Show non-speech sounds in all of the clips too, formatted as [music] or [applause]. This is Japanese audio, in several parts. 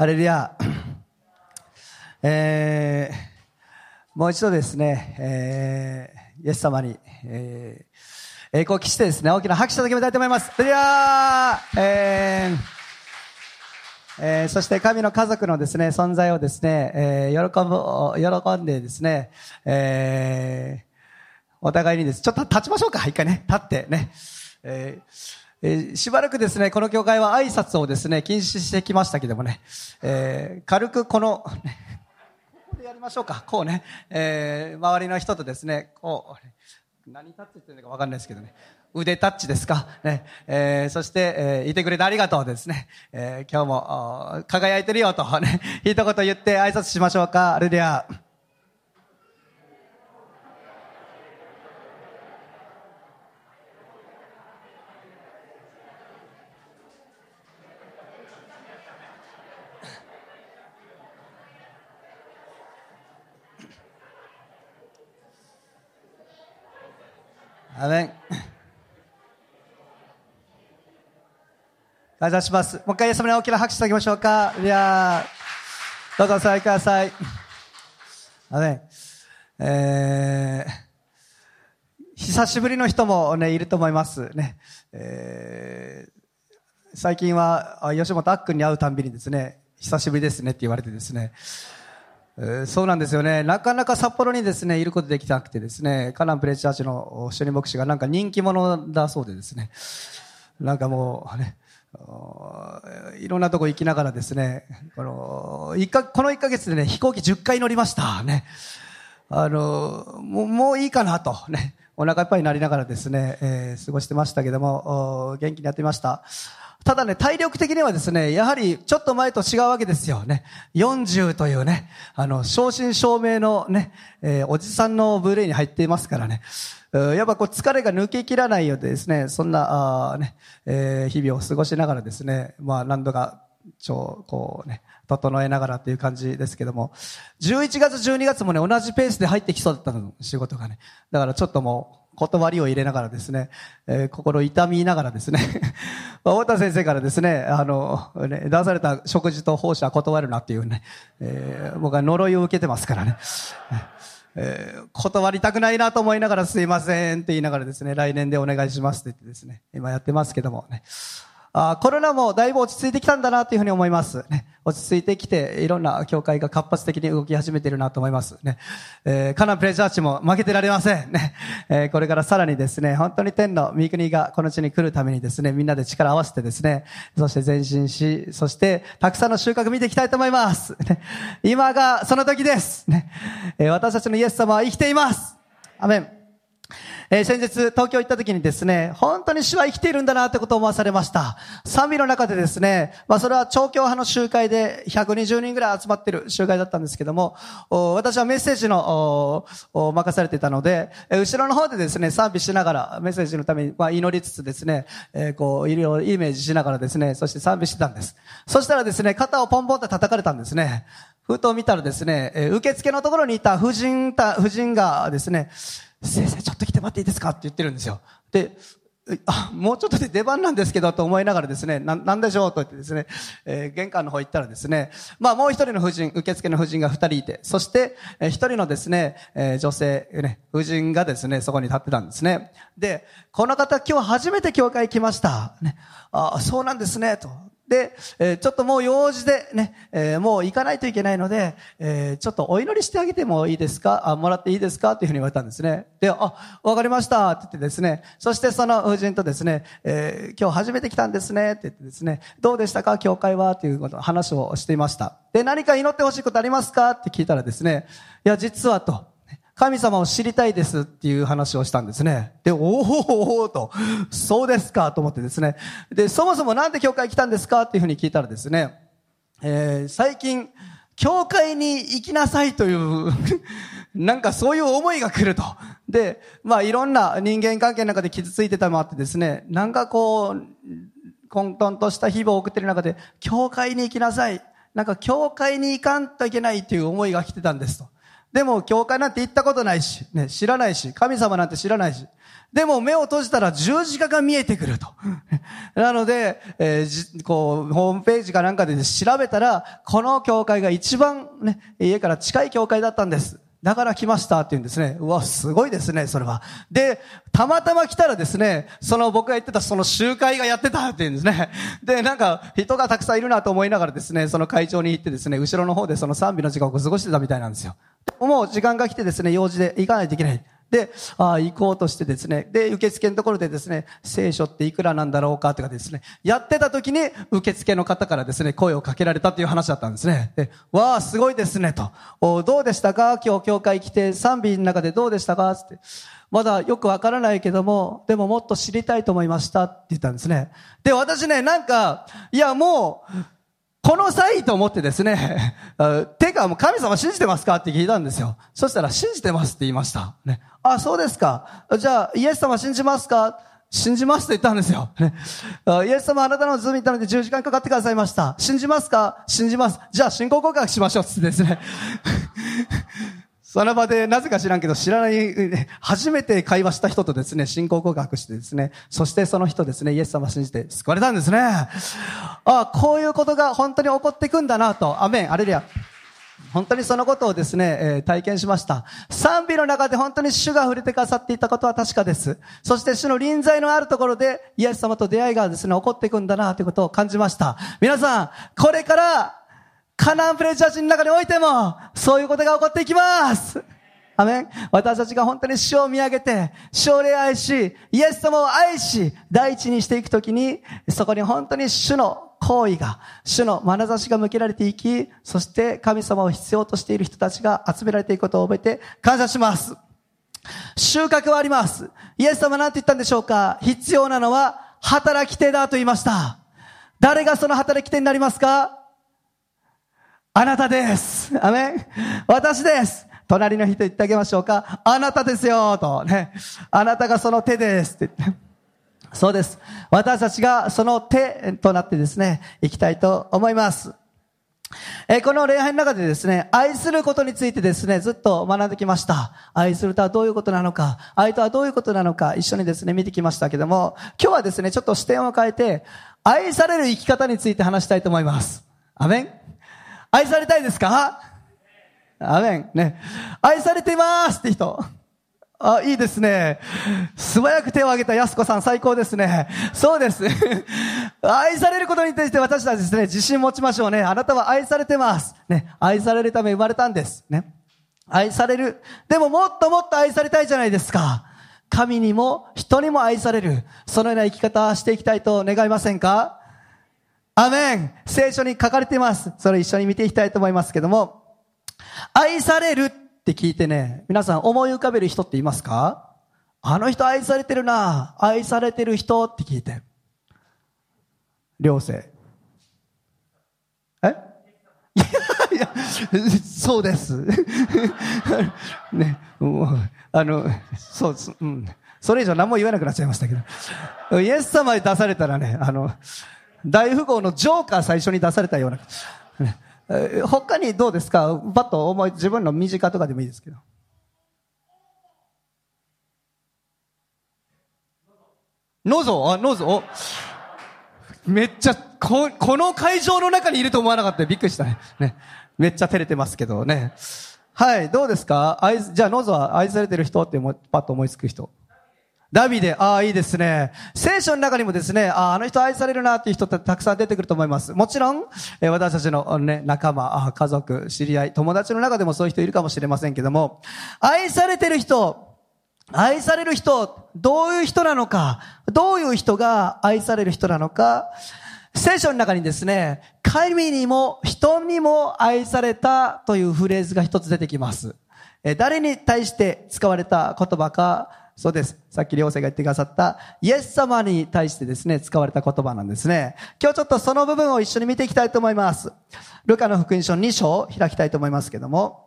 ハレルヤ。えー、もう一度ですね、えー、イエス様に、えー、栄光を期してですね、大きな拍手を届けたいと思います。ハレルヤえーえー、そして神の家族のですね、存在をですね、えー、喜ぶ、喜んでですね、えー、お互いにです、ちょっと立ちましょうか、一回ね、立ってね。えーえー、しばらくですね、この教会は挨拶をですね、禁止してきましたけどもね、えー、軽くこの、ここでやりましょうか。こうね、えー、周りの人とですね、こう、何タッチって言うのかわかんないですけどね、腕タッチですか。ね、えー、そして、えー、いてくれてありがとうですね。えー、今日も、輝いてるよとね、一言言って挨拶しましょうか。アレルヤ。ア感謝します。もう一回イエス様に大きな拍手してあげましょうか。いやどうぞお座りください。アメンえー、久しぶりの人もね、いると思いますね。えー、最近は、吉本あっくんに会うたんびにですね、久しぶりですねって言われてですね、そうなんですよね。なかなか札幌にですね、いることできなくてですね、カナンプレチャーチの主任牧師がなんか人気者だそうでですね、なんかもうね、いろんなとこ行きながらですね、この、一か、この1ヶ月でね、飛行機10回乗りました。ね。あの、もう、もういいかなと、ね。お腹いっぱいになりながらですね、えー、過ごしてましたけども、元気にやってました。ただね、体力的にはですね、やはりちょっと前と違うわけですよね。40というね、あの、正真正銘のね、えー、おじさんの部類に入っていますからね。やっぱこう疲れが抜けきらないようでですね、そんな、あね、えー、日々を過ごしながらですね、まあ何度か、ちょ、こうね、整えながらっていう感じですけども、11月、12月もね、同じペースで入ってきそうだったの、仕事がね。だからちょっともう、断りを入れながらですね、えー、心痛みながらですね、[laughs] 太田先生からですね、あの、ね、出された食事と奉仕は断るなっていうね、えー、僕は呪いを受けてますからね。えー、断りたくないなと思いながらすいませんって言いながらですね、来年でお願いしますって言ってですね、今やってますけどもね。あコロナもだいぶ落ち着いてきたんだなというふうに思います。ね、落ち着いてきて、いろんな教会が活発的に動き始めているなと思います。ね、えー、カナンプレジャーチも負けてられません。ね、えー、これからさらにですね、本当に天の御国がこの地に来るためにですね、みんなで力を合わせてですね、そして前進し、そしてたくさんの収穫見ていきたいと思います。ね、今がその時です。ね、えー、私たちのイエス様は生きています。アメン。えー、先日東京行った時にですね、本当に主は生きているんだなってことを思わされました。賛美の中でですね、まあそれは調教派の集会で120人ぐらい集まってる集会だったんですけども、私はメッセージのお任されていたので、後ろの方でですね、賛美しながらメッセージのために、まあ、祈りつつですね、えー、こう、いろイメージしながらですね、そして賛美してたんです。そしたらですね、肩をポンポンって叩かれたんですね。ふと見たらですね、受付のところにいた夫人、夫人がですね、先生ちょっと来て待っていいですか？って言ってるんですよ。で、あ、もうちょっとで出番なんですけどと思いながらですね、な、なんでしょうと言ってですね、えー、玄関の方行ったらですね、まあもう一人の夫人、受付の夫人が二人いて、そして、えー、一人のですね、えー、女性、ね、夫人がですね、そこに立ってたんですね。で、この方今日初めて教会来ました。ね、あ、そうなんですね、と。で、えー、ちょっともう用事でね、えー、もう行かないといけないので、えー、ちょっとお祈りしてあげてもいいですか？あ、もらっていいですか？っていうふうに言われたんですね。で、あ、わかりました。って言ってですね、そしてその夫人とですね、え今日初めて来たんですね。って言ってですね、どうでしたか？教会は？っていうこと話をしていました。で、何か祈ってほしいことありますか？って聞いたらですね、いや、実はと、神様を知りたいですっていう話をしたんですね。で、おおおと、そうですかと思ってですね。で、そもそもなんで教会来たんですかっていうふうに聞いたらですね、えー、最近、教会に行きなさいという [laughs] なんかそういう思いが来ると。で、まあいろんな人間関係の中で傷ついてたもあってですね、なんかこう、混沌とした日々を送ってる中で、教会に行きなさい。なんか教会に行かんといけないという思いが来てたんですと。でも、教会なんて行ったことないし、ね、知らないし、神様なんて知らないし。でも、目を閉じたら十字架が見えてくると。[laughs] なので、えー、こう、ホームページかなんかで調べたら、この教会が一番ね、家から近い教会だったんです。だから来ましたって言うんですね。うわ、すごいですね、それは。で、たまたま来たらですね、その僕が言ってたその集会がやってたって言うんですね。で、なんか人がたくさんいるなと思いながらですね、その会長に行ってですね、後ろの方でその賛美の時間を過ごしてたみたいなんですよ。もう時間が来てですね、用事で行かないといけない。で、あ、行こうとしてですね、で、受付のところでですね、聖書っていくらなんだろうかとかですね、やってた時に受付の方からですね、声をかけられたっていう話だったんですね。で、わあ、すごいですね、と。おどうでしたか？今日教会来て賛美の中でどうでしたか？つって。まだよくわからないけども、でももっと知りたいと思いましたって言ったんですね。で、私ね、なんか、いやもう、この際と思ってですね、てかもう神様信じてますか？って聞いたんですよ。そしたら信じてますって言いました。ね。あ、そうですか。じゃあ、イエス様信じますか？信じますって言ったんですよ。[laughs] ね、イエス様あなたのズームに行ったので10時間かかってくださいました。信じますか？信じます。じゃあ信仰告白しましょうってですね。[laughs] その場で、なぜか知らんけど、知らない、初めて会話した人とですね、信仰告白してですね、そしてその人ですね、イエス様信じて救われたんですね。ああ、こういうことが本当に起こっていくんだなと、アメン、アレルヤ。本当にそのことをですね、えー、体験しました。賛美の中で本当に主が触れてくださっていたことは確かです。そして主の臨在のあるところで、イエス様と出会いがですね、起こっていくんだなということを感じました。皆さん、これからカナンプレジャー人の中においても、そういうことが起こっていきますアメン私たちが本当に主を見上げて、主を礼愛し、イエス様を愛し、第一にしていくときに、そこに本当に主の行為が、主の眼差しが向けられていき、そして神様を必要としている人たちが集められていくことを覚えて感謝します。収穫はあります。イエス様なんて言ったんでしょうか必要なのは働き手だと言いました。誰がその働き手になりますか？あなたです。アメン私です。隣の人言ってあげましょうか。あなたですよとね。あなたがその手ですって言って。そうです。私たちがその手となってですね、行きたいと思います。えこの礼拝の中でですね、愛することについてですね、ずっと学んできました。愛するとはどういうことなのか、愛とはどういうことなのか、一緒にですね、見てきましたけども、今日はですね、ちょっと視点を変えて、愛される生き方について話したいと思います。アメン愛されたいですか？アメン。ね。愛されていますって人。あ、いいですね。素早く手を挙げた安子さん最高ですね。そうです。[laughs] 愛されることに対して私たちですね、自信持ちましょうね。あなたは愛されてます。ね。愛されるため生まれたんです。ね。愛される。でももっともっと愛されたいじゃないですか。神にも人にも愛される。そのような生き方していきたいと願いませんか？アメン聖書に書かれています。それ一緒に見ていきたいと思いますけども、愛されるって聞いてね、皆さん思い浮かべる人っていますか？あの人愛されてるな愛されてる人って聞いて。両生。え？いや、いや、そうです。[laughs] ね、もう、あの、そうです。うん。それ以上何も言わなくなっちゃいましたけど。イエス様に出されたらね、あの、大富豪のジョーカー最初に出されたような。え他にどうですか？パッと思い、自分の身近とかでもいいですけど。ノゾ？あ、ノゾ？めっちゃ、こ、この会場の中にいると思わなかったびっくりしたね。ね。めっちゃ照れてますけどね。はい、どうですか？愛、じゃあノゾは愛されてる人ってパッと思いつく人。ダビデ、ああ、いいですね。聖書の中にもですね、ああ、あの人愛されるなっていう人ってたくさん出てくると思います。もちろん、え私たちのね、仲間、家族、知り合い、友達の中でもそういう人いるかもしれませんけども、愛されてる人、愛される人、どういう人なのか、どういう人が愛される人なのか、聖書の中にですね、神にも人にも愛されたというフレーズが一つ出てきます。誰に対して使われた言葉か、そうです。さっき良生が言ってくださった、イエス様に対してですね、使われた言葉なんですね。今日ちょっとその部分を一緒に見ていきたいと思います。ルカの福音書2章を開きたいと思いますけども、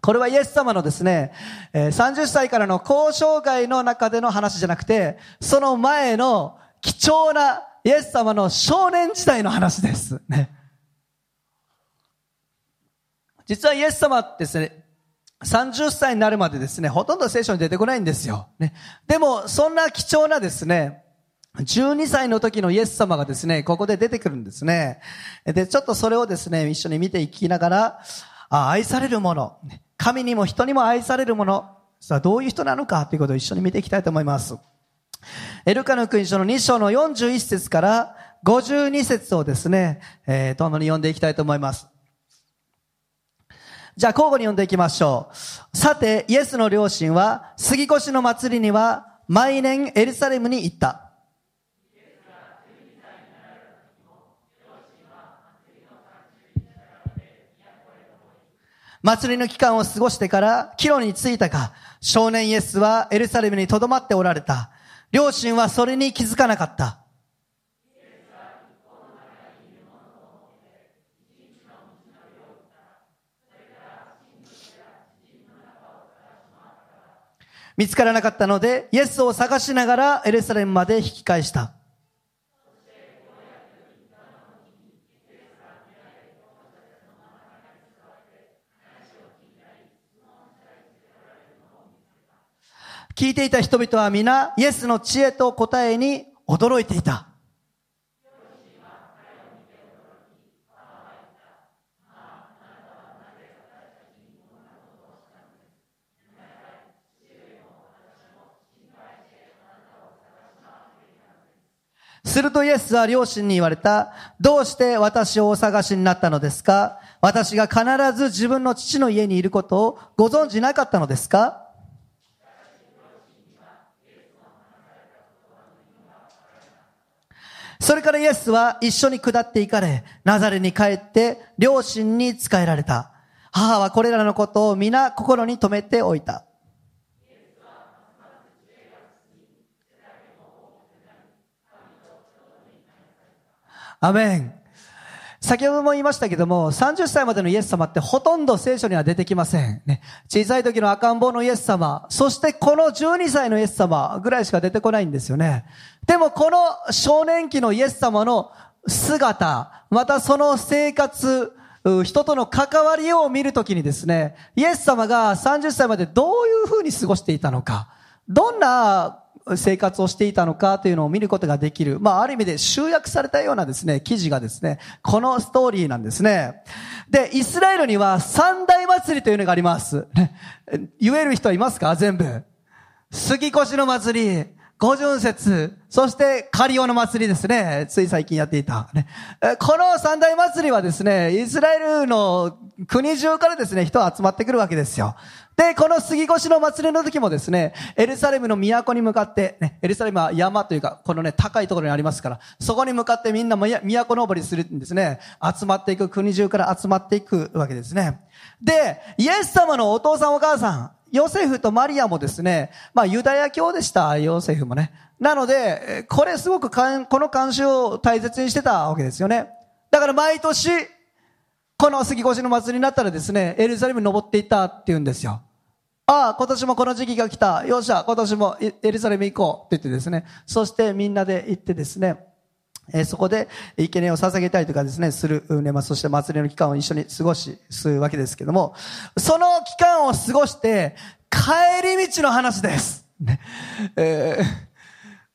これはイエス様のですね、30歳からの交渉外の中での話じゃなくて、その前の貴重なイエス様の少年時代の話です。ね。実はイエス様ってですね、30歳になるまでですね、ほとんど聖書に出てこないんですよ。ね。でも、そんな貴重なですね、12歳の時のイエス様がですね、ここで出てくるんですね。で、ちょっとそれをですね、一緒に見ていきながら、あ愛されるもの、神にも人にも愛されるもの、さあどういう人なのかということを一緒に見ていきたいと思います。エルカの国書の2章の41節から52節をですね、えー、共に読んでいきたいと思います。じゃあ交互に読んでいきましょう。さて、イエスの両親は、杉越の祭りには、毎年エルサレムに行った。祭りの期間を過ごしてから帰路に着いたか、少年イエスはエルサレムに留まっておられた。両親はそれに気づかなかった。見つからなかったので、イエスを探しながらエルサレムまで引き返した。聞いていた人々は皆、イエスの知恵と答えに驚いていた。するとイエスは両親に言われた。どうして私をお探しになったのですか？私が必ず自分の父の家にいることをご存じなかったのですか？それからイエスは一緒に下って行かれ、ナザレに帰って両親に仕えられた。母はこれらのことを皆心に留めておいた。アメン。先ほども言いましたけども、30歳までのイエス様ってほとんど聖書には出てきません。ね、小さい時の赤ん坊のイエス様、そしてこの12歳のイエス様ぐらいしか出てこないんですよね。でもこの少年期のイエス様の姿、またその生活、人との関わりを見るときにですね、イエス様が30歳までどういうふうに過ごしていたのか、どんな生活をしていたのかというのを見ることができる。まあ、ある意味で集約されたようなですね、記事がですね、このストーリーなんですね。で、イスラエルには三大祭りというのがあります。言える人いますか？全部。杉越の祭り、五巡節、そしてカリオの祭りですね。つい最近やっていた。ね、この三大祭りはですね、イスラエルの国中からですね、人が集まってくるわけですよ。で、この杉越の祭りの時もですね、エルサレムの都に向かって、ね、エルサレムは山というか、このね、高いところにありますから、そこに向かってみんな都登りするんですね。集まっていく、国中から集まっていくわけですね。で、イエス様のお父さんお母さん、ヨセフとマリアもですね、まあユダヤ教でした、ヨセフもね。なので、これすごくかん、この慣習を大切にしてたわけですよね。だから毎年、この杉越の祭りになったらですね、エルサレムに登っていったって言うんですよ。ああ、今年もこの時期が来た。よっしゃ、今年もエルサレム行こうって言ってですね。そしてみんなで行ってですね、えー、そこで生贄を捧げたりとかですね、する、ね、まあ、そして祭りの期間を一緒に過ごし、するわけですけども、その期間を過ごして、帰り道の話です。ね、えー、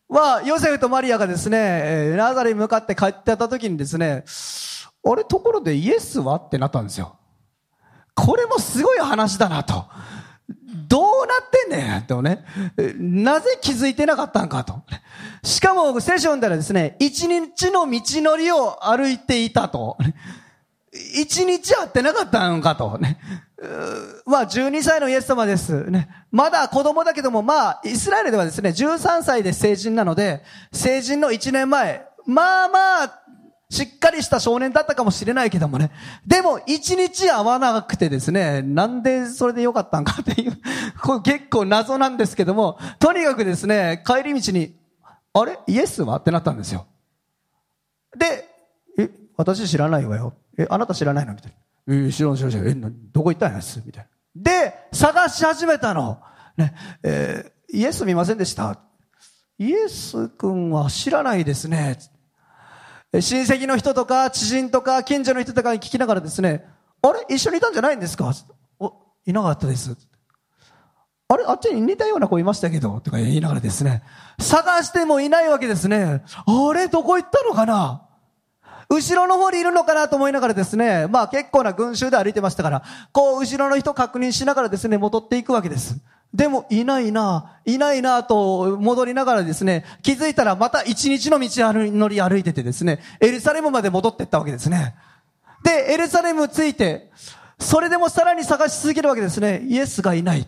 まあ、ヨセフとマリアがですね、えー、ナザレに向かって帰ってた時にですね、あれ、ところでイエスは？ってなったんですよ。これもすごい話だなと。どうなってんねんとね。なぜ気づいてなかったんかと。しかも、聖書読んだらですね、一日の道のりを歩いていたと。一日会ってなかったんかと。まあ、12歳のイエス様です。ね。まだ子供だけども、まあ、イスラエルではですね、13歳で成人なので、成人の1年前、まあまあ、しっかりした少年だったかもしれないけどもね。でも、一日会わなくてですね、なんでそれでよかったんかっていう、これ結構謎なんですけども、とにかくですね、帰り道に、あれ？イエスは？ってなったんですよ。で、え、私知らないわよ。え、あなた知らないの？みたいな。え、知らない知らない。え、どこ行ったんや？すみたいな。で、探し始めたの。ね、えー、イエス見ませんでした？イエス君は知らないですね。親戚の人とか、知人とか、近所の人とかに聞きながらですね、あれ？一緒にいたんじゃないんですか？おいなかったです。あれ？あっちに似たような子いましたけど、とか言いながらですね、探してもいないわけですね。あれ？どこ行ったのかな？後ろの方にいるのかなと思いながらですね、まあ結構な群衆で歩いてましたから、こう後ろの人確認しながらですね、戻っていくわけです。でもいないな、いないなと戻りながらですね、気づいたらまた一日の道乗り歩いててですね、エルサレムまで戻っていったわけですね。で、エルサレム着いて、それでもさらに探し続けるわけですね。イエスがいない。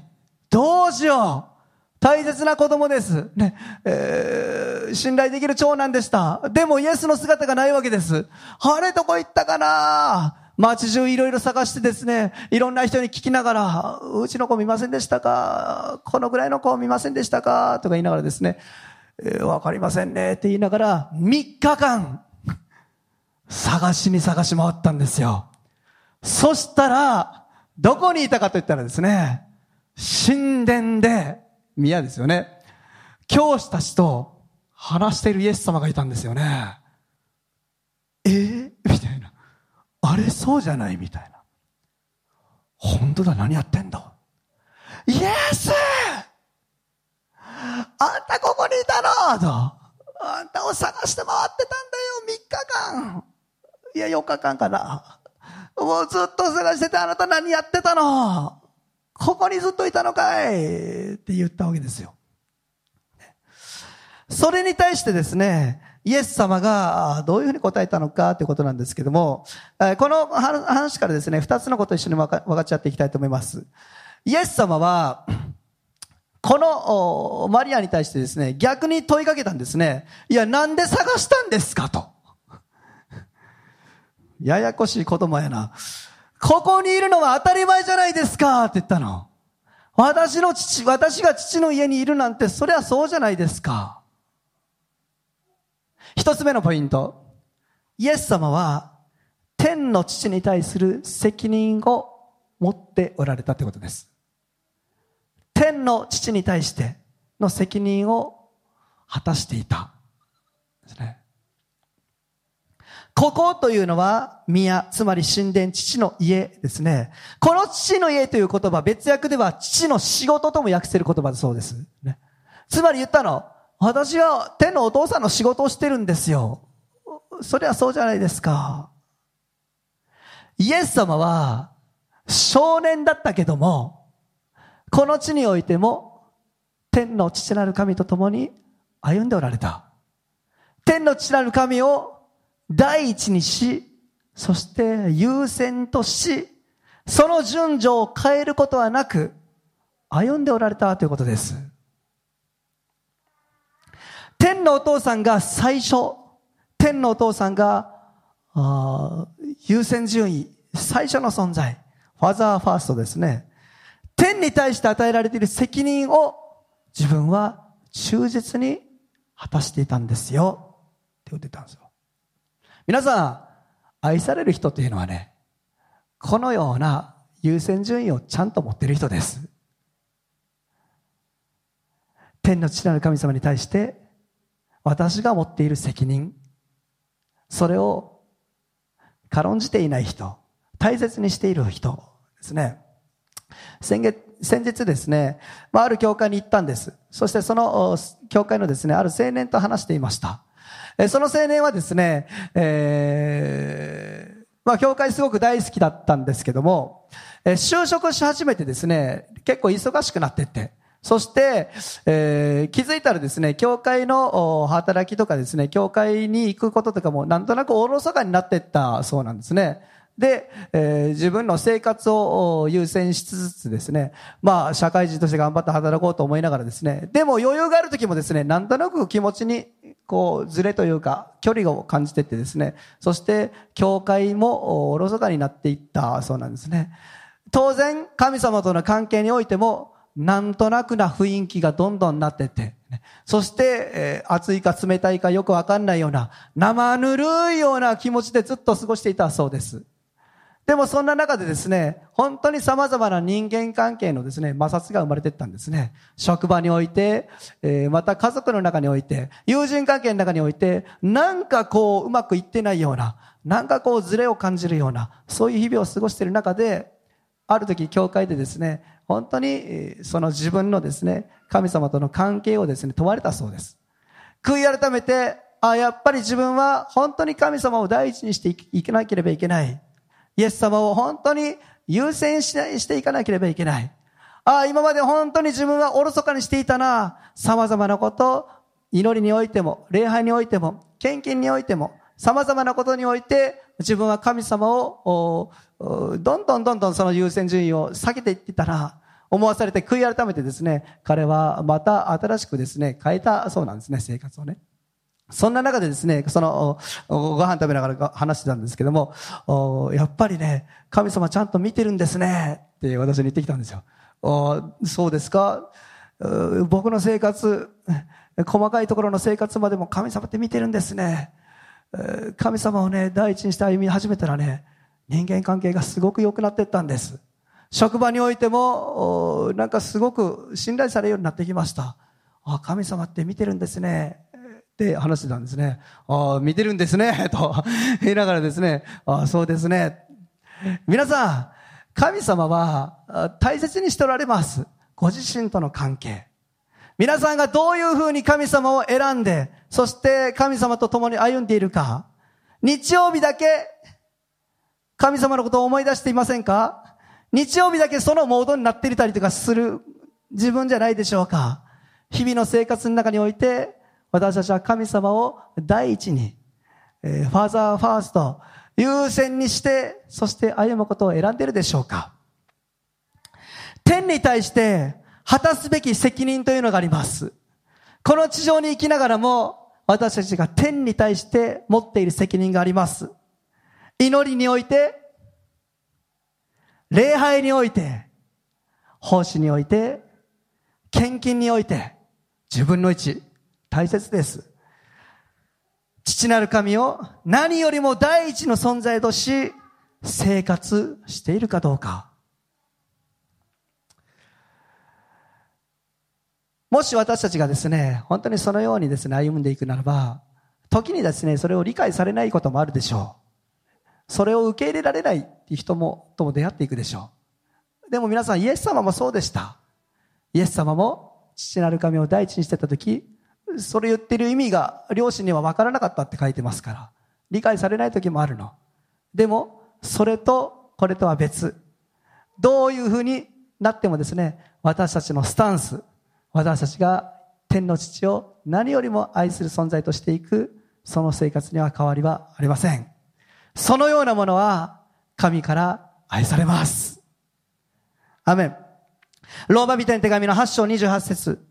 どうしよう大切な子供です。ね、えー、信頼できる長男でした。でもイエスの姿がないわけです。あれどこ行ったかな街中いろいろ探してですね、いろんな人に聞きながら、うちの子見ませんでしたか？このぐらいの子見ませんでしたか？とか言いながらですね、えー、わかりませんねって言いながら、3日間、探しに探し回ったんですよ。そしたら、どこにいたかと言ったらですね、神殿で、宮ですよね。教師たちと話しているイエス様がいたんですよね。えー、みたいな。あれそうじゃないみたいな。本当だ、何やってんだイエスあんたここにいたのと。あんたを探して回ってたんだよ、3日間。いや、4日間かな。もうずっと探しててあなた何やってたの？ここにずっといたのかいって言ったわけですよ。それに対してですね、イエス様がどういうふうに答えたのかということなんですけども、この話からですね、二つのことを一緒に分かっちゃっていきたいと思います。イエス様は、このマリアに対してですね、逆に問いかけたんですね。いや、なんで探したんですかと。ややこしい子供やな。ここにいるのは当たり前じゃないですかって言ったの。私の父、私が父の家にいるなんて、それはそうじゃないですか。一つ目のポイント。イエス様は、天の父に対する責任を持っておられたということです。天の父に対しての責任を果たしていた。ですね。ここというのは宮、つまり神殿、父の家ですね。この父の家という言葉、別訳では父の仕事とも訳せる言葉だそうです。ね、つまり言ったの、私は天のお父さんの仕事をしてるんですよ。それはそうじゃないですか。イエス様は少年だったけども、この地においても天の父なる神と共に歩んでおられた。天の父なる神を第一にし、そして優先とし、その順序を変えることはなく、歩んでおられたということです。天のお父さんが最初、天のお父さんが、優先順位、最初の存在、ファザーファーストですね。天に対して与えられている責任を自分は忠実に果たしていたんですよ。って言ってたんですよ。皆さん、愛される人というのはね、このような優先順位をちゃんと持ってる人です。天の父なる神様に対して私が持っている責任、それを軽んじていない人、大切にしている人ですね。先月、先日ですね、まあ、ある教会に行ったんです。そしてその教会のですね、ある青年と話していました。その青年はですね、えー、まあ、教会すごく大好きだったんですけども、就職し始めてですね、結構忙しくなってって、そして、えー、気づいたらですね、教会の働きとかですね、教会に行くこととかもなんとなくおろそかになっていったそうなんですね。で、えー、自分の生活を優先しつつですね、まあ、社会人として頑張って働こうと思いながらですね、でも余裕がある時もですね、なんとなく気持ちに、こう、ずれというか、距離を感じてってですね、そして、教会もおろそかになっていったそうなんですね。当然、神様との関係においても、なんとなくな雰囲気がどんどんなってって、そして、えー、暑いか冷たいかよくわかんないような、生ぬるいような気持ちでずっと過ごしていたそうです。でもそんな中でですね、本当に様々な人間関係のですね、摩擦が生まれていったんですね。職場において、えー、また家族の中において、友人関係の中において、なんかこう、うまくいってないような、なんかこう、ズレを感じるような、そういう日々を過ごしている中で、ある時、教会でですね、本当に、その自分のですね、神様との関係をですね、問われたそうです。悔い改めて、あ、やっぱり自分は本当に神様を第一にしていかなければいけない。イエス様を本当に優先していかなければいけない。ああ、今まで本当に自分はおろそかにしていたな。様々なこと、祈りにおいても、礼拝においても、献金においても、様々なことにおいて、自分は神様を、どんどんどんどんその優先順位を下げていってたら、思わされて悔い改めてですね、彼はまた新しくですね、変えたそうなんですね、生活をね。そんな中でですね、その、ご飯食べながら話してたんですけども、やっぱりね、神様ちゃんと見てるんですね、って私に言ってきたんですよ。そうですか？僕の生活、細かいところの生活までも神様って見てるんですね。神様をね、第一にして歩み始めたらね、人間関係がすごく良くなっていったんです。職場においても、なんかすごく信頼されるようになってきました。あ、神様って見てるんですね。って話してたんですね。あ見てるんですね。[laughs] と言いながらですね。あそうですね。皆さん、神様は大切にしておられます。ご自身との関係。皆さんがどういうふうに神様を選んで、そして神様と共に歩んでいるか。日曜日だけ神様のことを思い出していませんか？日曜日だけそのモードになっていたりとかする自分じゃないでしょうか。日々の生活の中において、私たちは神様を第一に、えー、ファーザーファースト、優先にして、そして歩むことを選んでいるでしょうか。天に対して果たすべき責任というのがあります。この地上に生きながらも、私たちが天に対して持っている責任があります。祈りにおいて、礼拝において、奉仕において、献金において、自分の位置、大切です。父なる神を何よりも第一の存在とし、生活しているかどうか。もし私たちがですね、本当にそのようにですね、歩んでいくならば、時にですね、それを理解されないこともあるでしょう。それを受け入れられないっていう人も、とも出会っていくでしょう。でも皆さん、イエス様もそうでした。イエス様も父なる神を第一にしてた時、それ言ってる意味が両親には分からなかったって書いてますから、理解されない時もあるの。でも、それとこれとは別。どういうふうになってもですね、私たちのスタンス、私たちが天の父を何よりも愛する存在としていく、その生活には変わりはありません。そのようなものは神から愛されます。アメン。ローマ人の手紙の8章28節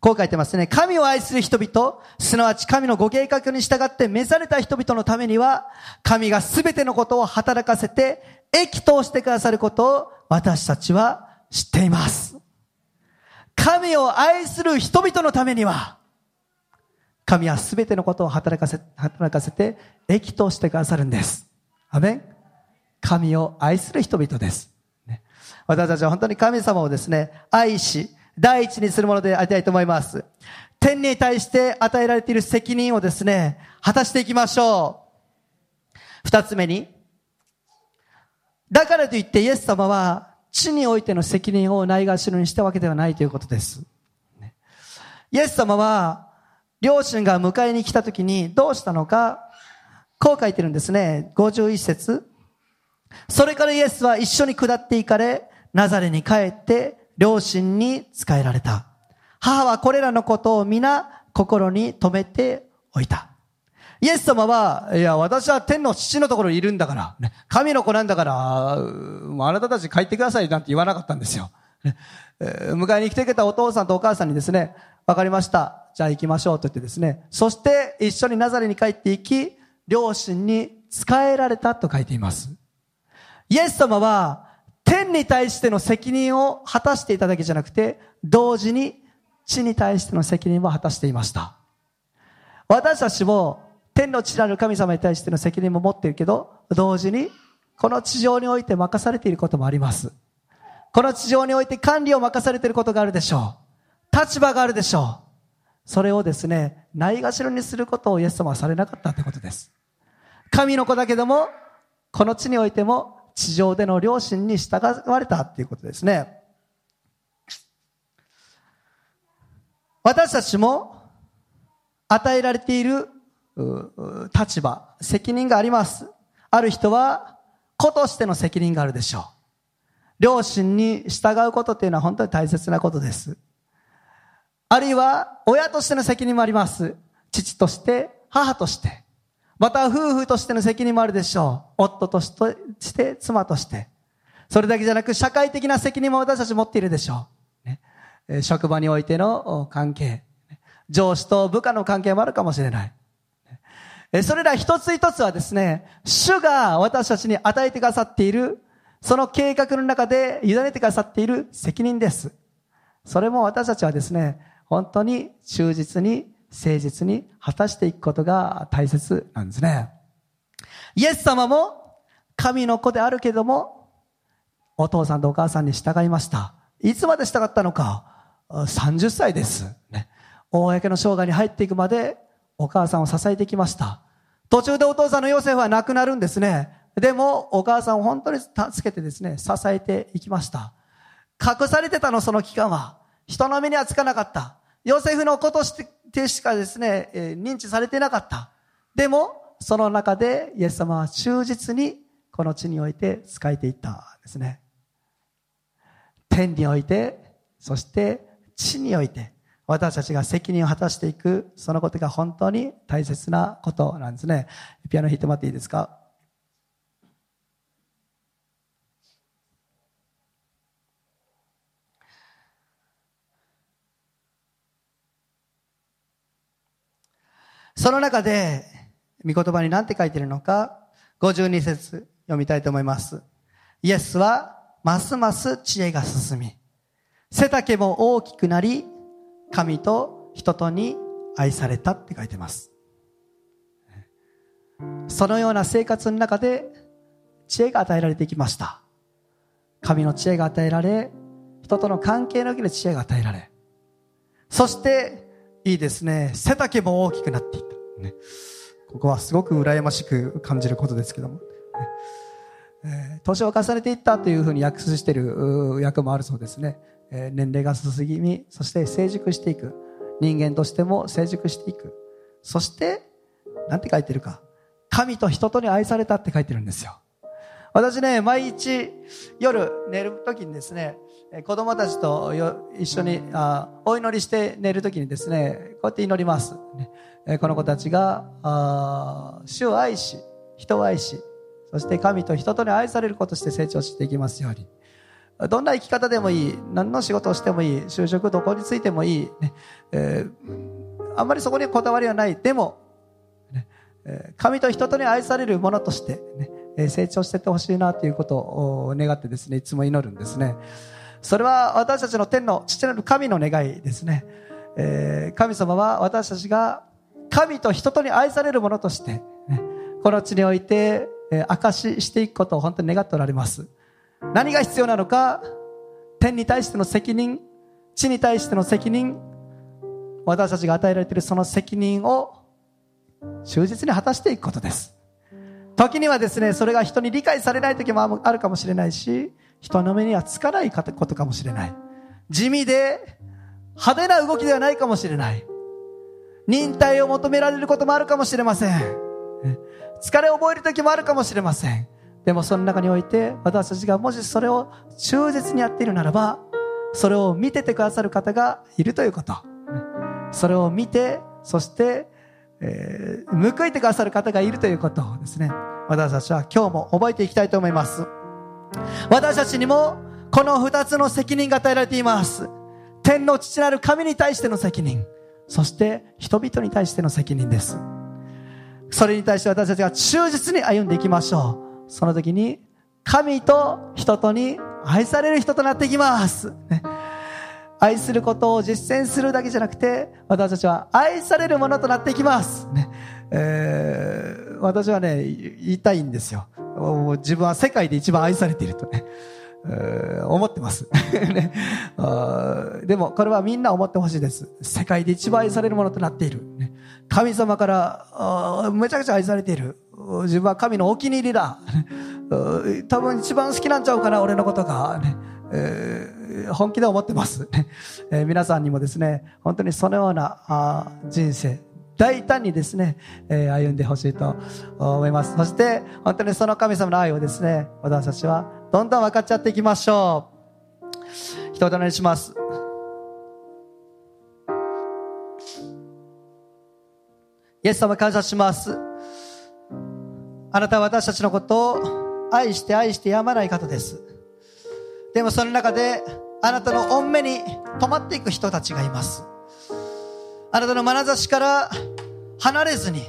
こう書いてますね。神を愛する人々、すなわち神のご計画に従って召された人々のためには、神がすべてのことを働かせて、益としてくださることを私たちは知っています。神を愛する人々のためには、神はすべてのことを働かせ、働かせて、益としてくださるんです。アメン神を愛する人々です。私たちは本当に神様をですね、愛し、第一にするものでありたいと思います。天に対して与えられている責任をですね、果たしていきましょう。二つ目に、だからといってイエス様は地においての責任をないがしろにしたわけではないということです。イエス様は両親が迎えに来た時にどうしたのか、こう書いてるんですね。51節。それからイエスは一緒に下っていかれ、ナザレに帰って両親に仕えられた。母はこれらのことを皆心に留めておいた。イエス様は、いや、私は天の父のところにいるんだから、ね、神の子なんだから、あなたたち帰ってくださいなんて言わなかったんですよ。ね、迎えに来てくれたお父さんとお母さんにですね、わかりました。じゃあ行きましょうと言ってですね、そして一緒にナザレに帰っていき、両親に仕えられたと書いています。イエス様は、天に対しての責任を果たしていただけじゃなくて、同時に地に対しての責任も果たしていました。私たちも天の地なる神様に対しての責任も持っているけど、同時にこの地上において任されていることもあります。この地上において管理を任されていることがあるでしょう。立場があるでしょう。それをですね、ないがしろにすることをイエス様はされなかったということです。神の子だけども、この地においても地上での両親に従われたということですね。私たちも与えられている立場、責任があります。ある人は子としての責任があるでしょう。両親に従うことっていうのは本当に大切なことです。あるいは親としての責任もあります。父として、母として。また夫婦としての責任もあるでしょう。夫として、妻として。それだけじゃなく、社会的な責任も私たち持っているでしょう。ね、職場においての関係。上司と部下の関係もあるかもしれない。それら一つ一つはですね、主が私たちに与えてくださっている、その計画の中で委ねてくださっている責任です。それも私たちはですね、本当に忠実に誠実に果たしていくことが大切なんですね。イエス様も神の子であるけども、お父さんとお母さんに従いました。いつまで従ったのか ?30 歳です。ね。公の生涯に入っていくまでお母さんを支えてきました。途中でお父さんのヨセフは亡くなるんですね。でも、お母さんを本当に助けてですね、支えていきました。隠されてたの、その期間は。人の目にはつかなかった。ヨセフの子としてしかですね、え、認知されてなかった。でも、その中でイエス様は忠実にこの地において仕えていったんですね。天において、そして地において、私たちが責任を果たしていく、そのことが本当に大切なことなんですね。ピアノ弾いてもらっていいですか？その中で、御言葉に何て書いてるのか、52節読みたいと思います。イエスは、ますます知恵が進み、背丈も大きくなり、神と人とに愛されたって書いてます。そのような生活の中で、知恵が与えられてきました。神の知恵が与えられ、人との関係の上で知恵が与えられ、そして、いいですね。背丈も大きくなっていった。ね、ここはすごく羨ましく感じることですけども。えー、年を重ねていったというふうに訳すしている訳もあるそうですね。えー、年齢が進み、そして成熟していく。人間としても成熟していく。そして、なんて書いてるか。神と人とに愛されたって書いてるんですよ。私ね、毎日夜寝るときにですね、子供たちと一緒にあお祈りして寝るときにですね、こうやって祈ります。ね、この子たちが主を愛し、人を愛し、そして神と人とに愛されることして成長していきますように。どんな生き方でもいい、何の仕事をしてもいい、就職どこについてもいい、ねえー、あんまりそこにこだわりはない。でも、ね神と人とに愛されるものとして、ね、成長していってほしいなということを願ってですね、いつも祈るんですね。それは私たちの天の父なる神の願いですね。えー、神様は私たちが神と人とに愛されるものとして、ね、この地において、えー、証ししていくことを本当に願っておられます。何が必要なのか、天に対しての責任、地に対しての責任、私たちが与えられているその責任を忠実に果たしていくことです。時にはですね、それが人に理解されない時もあるかもしれないし、人の目にはつかないことかもしれない。地味で派手な動きではないかもしれない。忍耐を求められることもあるかもしれません。疲れを覚える時もあるかもしれません。でもその中において私たちがもしそれを忠実にやっているならば、それを見ててくださる方がいるということ。それを見て、そして、えー、報いてくださる方がいるということをですね、私たちは今日も覚えていきたいと思います。私たちにもこの二つの責任が与えられています。天の父なる神に対しての責任、そして人々に対しての責任です。それに対して私たちが忠実に歩んでいきましょう。その時に神と人とに愛される人となっていきます。ね、愛することを実践するだけじゃなくて、私たちは愛されるものとなっていきます。ねえー、私はね、言いたいんですよ。自分は世界で一番愛されているとね。[laughs] 思ってます。[laughs] ね、でもこれはみんな思ってほしいです。世界で一番愛されるものとなっている、ね、神様からめちゃくちゃ愛されている。自分は神のお気に入りだ。多分一番好きなんちゃうかな俺のことが、ね。えー、本気で思ってます、えー、皆さんにもですね本当にそのようなあ人生大胆にですね、えー、歩んでほしいと思います。そして本当にその神様の愛をですね私たちはどんどん分かっちゃっていきましょう。一言お願いします。イエス様感謝します。あなたは私たちのことを愛して愛してやまない方です。でもその中であなたの恩目に止まっていく人たちがいます。あなたの眼差しから離れずに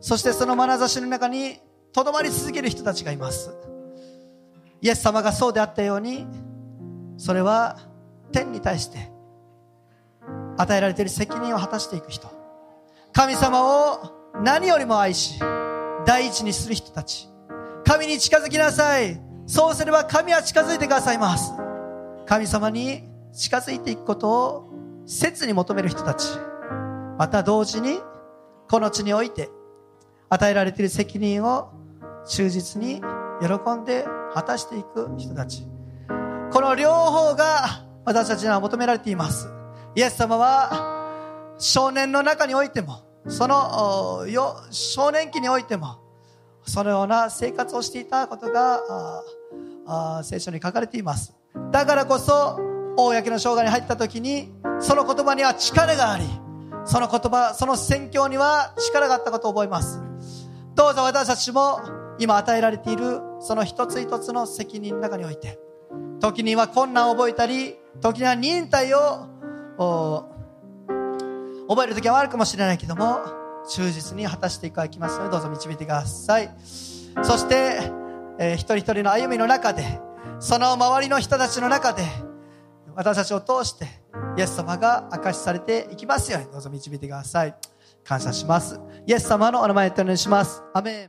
そしてその眼差しの中にとどまり続ける人たちがいます。イエス様がそうであったようにそれは天に対して与えられている責任を果たしていく人。神様を何よりも愛し第一にする人たち。神に近づきなさい。そうすれば神は近づいてくださいます。神様に近づいていくことを切に求める人たち。また同時にこの地において与えられている責任を忠実に喜んで果たしていく人たち。この両方が私たちには求められています。イエス様は少年の中においてもその少年期においてもそのような生活をしていたことが聖書に書かれています。だからこそ公の生涯に入った時にその言葉には力がありその言葉その宣教には力があったことを覚えます。どうぞ私たちも今与えられているその一つ一つの責任の中において時には困難を覚えたり時には忍耐を覚える時はあるかもしれないけども忠実に果たしていきますのでどうぞ導いてください。そして、えー、一人一人の歩みの中でその周りの人たちの中で私たちを通してイエス様が明かしされていきますようにどうぞ導いてください。感謝します。イエス様のお名前でお願いします。アメン。